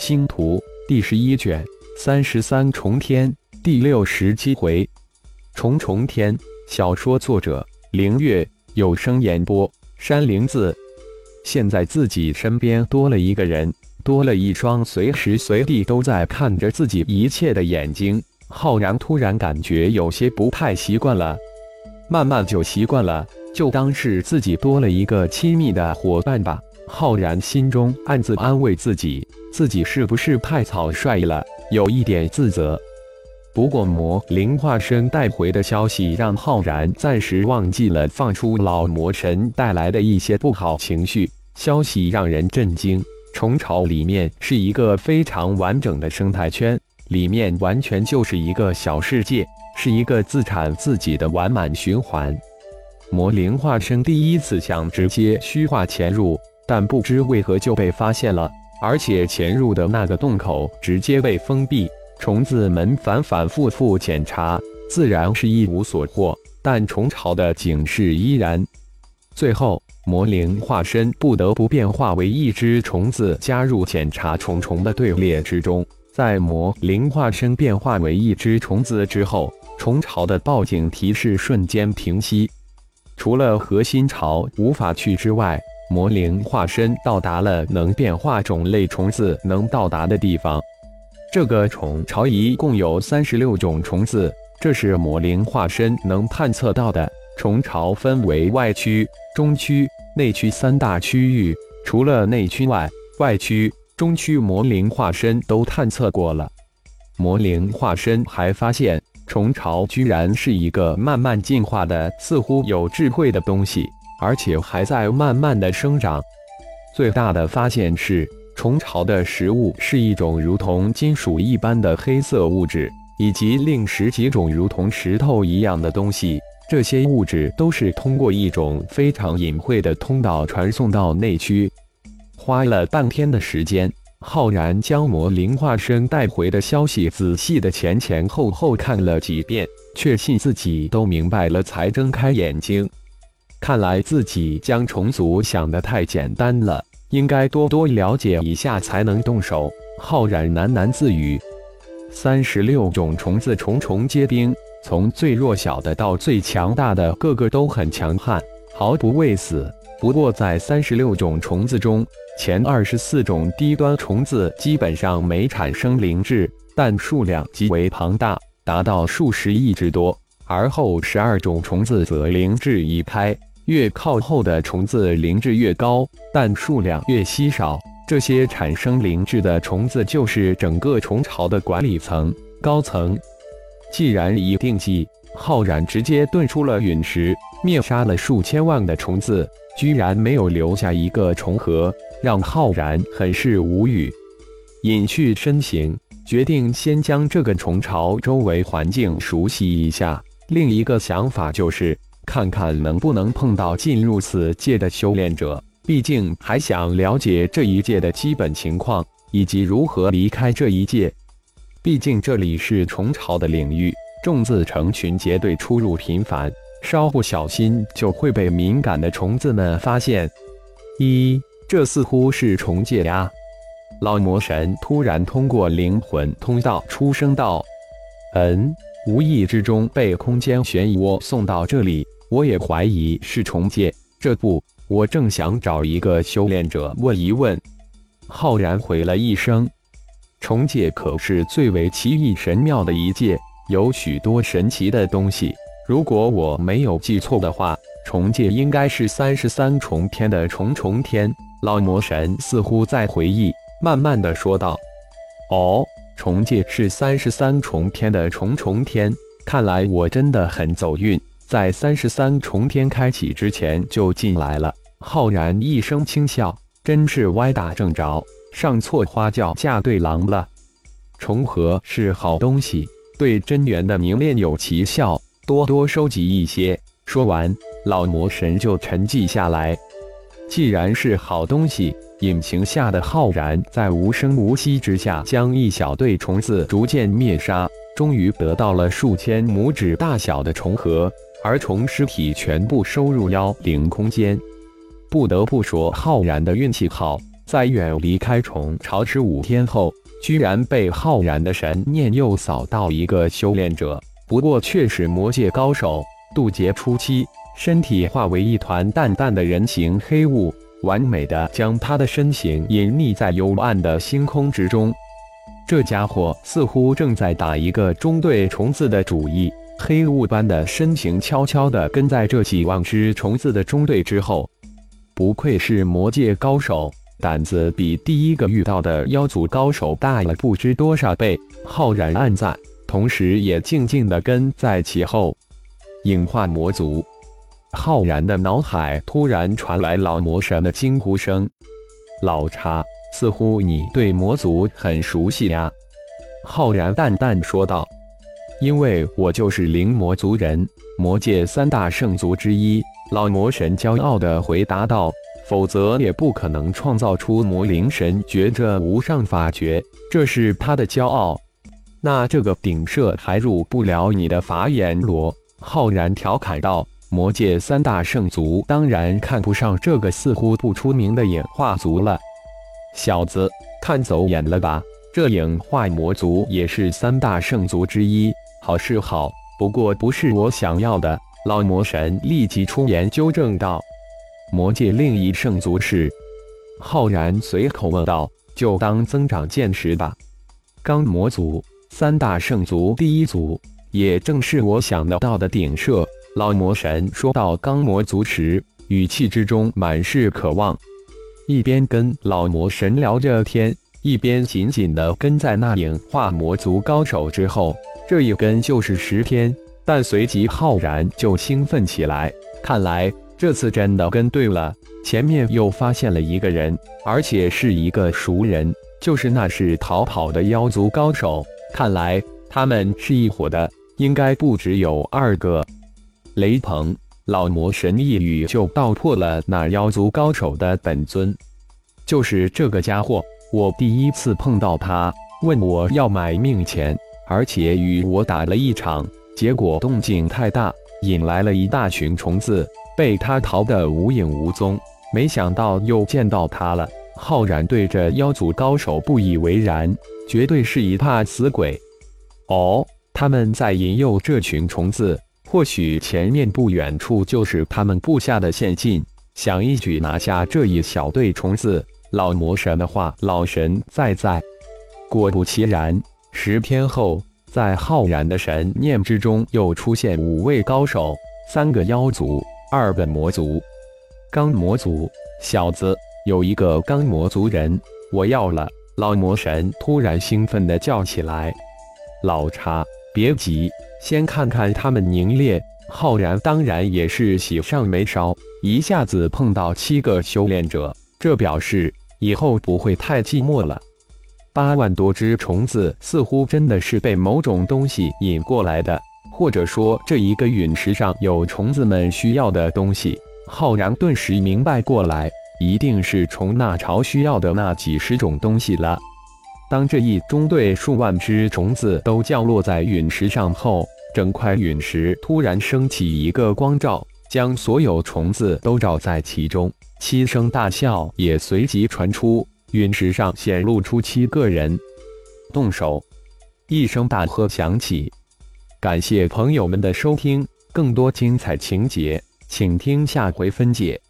星图》第十一卷三十三重天第六十七回，重重天。小说作者：凌月，有声演播：山灵子。现在自己身边多了一个人，多了一双随时随地都在看着自己一切的眼睛。浩然突然感觉有些不太习惯了，慢慢就习惯了，就当是自己多了一个亲密的伙伴吧。浩然心中暗自安慰自己，自己是不是太草率了，有一点自责。不过魔灵化身带回的消息让浩然暂时忘记了放出老魔神带来的一些不好情绪。消息让人震惊，虫巢里面是一个非常完整的生态圈。里面完全就是一个小世界，是一个自产自己的完满循环。魔灵化身第一次想直接虚化潜入，但不知为何就被发现了，而且潜入的那个洞口直接被封闭。虫子们反反复复检查，自然是一无所获，但虫巢的警示依然。最后，魔灵化身不得不变化为一只虫子，加入检查虫虫的队列之中。在魔灵化身变化为一只虫子之后，虫巢的报警提示瞬间平息。除了核心巢无法去之外，魔灵化身到达了能变化种类虫子能到达的地方。这个虫巢一共有三十六种虫子，这是魔灵化身能探测到的。虫巢分为外区、中区、内区三大区域，除了内区外，外区。中区魔灵化身都探测过了，魔灵化身还发现虫巢居然是一个慢慢进化的、似乎有智慧的东西，而且还在慢慢的生长。最大的发现是，虫巢的食物是一种如同金属一般的黑色物质，以及另十几种如同石头一样的东西。这些物质都是通过一种非常隐晦的通道传送到内区。花了半天的时间，浩然将魔灵化身带回的消息仔细的前前后后看了几遍，确信自己都明白了，才睁开眼睛。看来自己将虫族想得太简单了，应该多多了解一下才能动手。浩然喃喃自语：“三十六种虫子，重重皆兵，从最弱小的到最强大的，个个都很强悍，毫不畏死。不过在三十六种虫子中，前二十四种低端虫子基本上没产生灵智，但数量极为庞大，达到数十亿之多。而后十二种虫子则灵智已开，越靠后的虫子灵智越高，但数量越稀少。这些产生灵智的虫子就是整个虫巢的管理层高层。既然已定计，浩然直接遁出了陨石，灭杀了数千万的虫子，居然没有留下一个虫核。让浩然很是无语，隐去身形，决定先将这个虫巢周围环境熟悉一下。另一个想法就是看看能不能碰到进入此界的修炼者，毕竟还想了解这一界的基本情况以及如何离开这一界。毕竟这里是虫巢的领域，众字成群结队出入频繁，稍不小心就会被敏感的虫子们发现。一。这似乎是虫界呀！老魔神突然通过灵魂通道出声道：“嗯，无意之中被空间漩涡送到这里，我也怀疑是重界。这不，我正想找一个修炼者问一问。”浩然回了一声：“重界可是最为奇异神妙的一界，有许多神奇的东西。如果我没有记错的话，重界应该是三十三重天的重重天。”老魔神似乎在回忆，慢慢的说道：“哦，重界是三十三重天的重重天，看来我真的很走运，在三十三重天开启之前就进来了。”浩然一声轻笑：“真是歪打正着，上错花轿嫁对郎了。重合是好东西，对真元的凝练有奇效，多多收集一些。”说完，老魔神就沉寂下来。既然是好东西，引擎下的浩然在无声无息之下，将一小队虫子逐渐灭杀，终于得到了数千拇指大小的虫核，而虫尸体全部收入妖灵空间。不得不说，浩然的运气好，在远离开虫巢十五天后，居然被浩然的神念又扫到一个修炼者，不过却是魔界高手。渡劫初期，身体化为一团淡淡的人形黑雾，完美的将他的身形隐匿在幽暗的星空之中。这家伙似乎正在打一个中队虫子的主意。黑雾般的身形悄悄地跟在这几万只虫子的中队之后。不愧是魔界高手，胆子比第一个遇到的妖族高手大了不知多少倍。浩然暗赞，同时也静静地跟在其后。影化魔族，浩然的脑海突然传来老魔神的惊呼声：“老查，似乎你对魔族很熟悉呀？”浩然淡淡说道：“因为我就是灵魔族人，魔界三大圣族之一。”老魔神骄傲地回答道：“否则也不可能创造出魔灵神诀这无上法诀，这是他的骄傲。那这个顶舍还入不了你的法眼罗。”浩然调侃道：“魔界三大圣族当然看不上这个似乎不出名的演化族了。小子，看走眼了吧？这影化魔族也是三大圣族之一，好是好，不过不是我想要的。”老魔神立即出言纠正道：“魔界另一圣族是？”浩然随口问道：“就当增长见识吧。”刚魔族三大圣族第一族，也正是我想得到的顶射。老魔神说到刚魔族时，语气之中满是渴望，一边跟老魔神聊着天，一边紧紧地跟在那影化魔族高手之后。这一跟就是十天。但随即浩然就兴奋起来，看来这次真的跟对了。前面又发现了一个人，而且是一个熟人，就是那是逃跑的妖族高手。看来他们是一伙的，应该不只有二个。雷鹏，老魔神一语就道破了那妖族高手的本尊，就是这个家伙。我第一次碰到他，问我要买命钱，而且与我打了一场。结果动静太大，引来了一大群虫子，被他逃得无影无踪。没想到又见到他了。浩然对着妖族高手不以为然，绝对是一怕死鬼。哦，他们在引诱这群虫子，或许前面不远处就是他们布下的陷阱，想一举拿下这一小队虫子。老魔神的话，老神在在。果不其然，十天后。在浩然的神念之中，又出现五位高手，三个妖族，二个魔族。刚魔族，小子，有一个刚魔族人，我要了！老魔神突然兴奋地叫起来：“老茶，别急，先看看他们凝练。”浩然当然也是喜上眉梢，一下子碰到七个修炼者，这表示以后不会太寂寞了。八万多只虫子似乎真的是被某种东西引过来的，或者说这一个陨石上有虫子们需要的东西。浩然顿时明白过来，一定是虫纳巢需要的那几十种东西了。当这一中队数万只虫子都降落在陨石上后，整块陨石突然升起一个光照，将所有虫子都罩在其中。七声大笑也随即传出。陨石上显露出七个人，动手！一声大喝响起。感谢朋友们的收听，更多精彩情节，请听下回分解。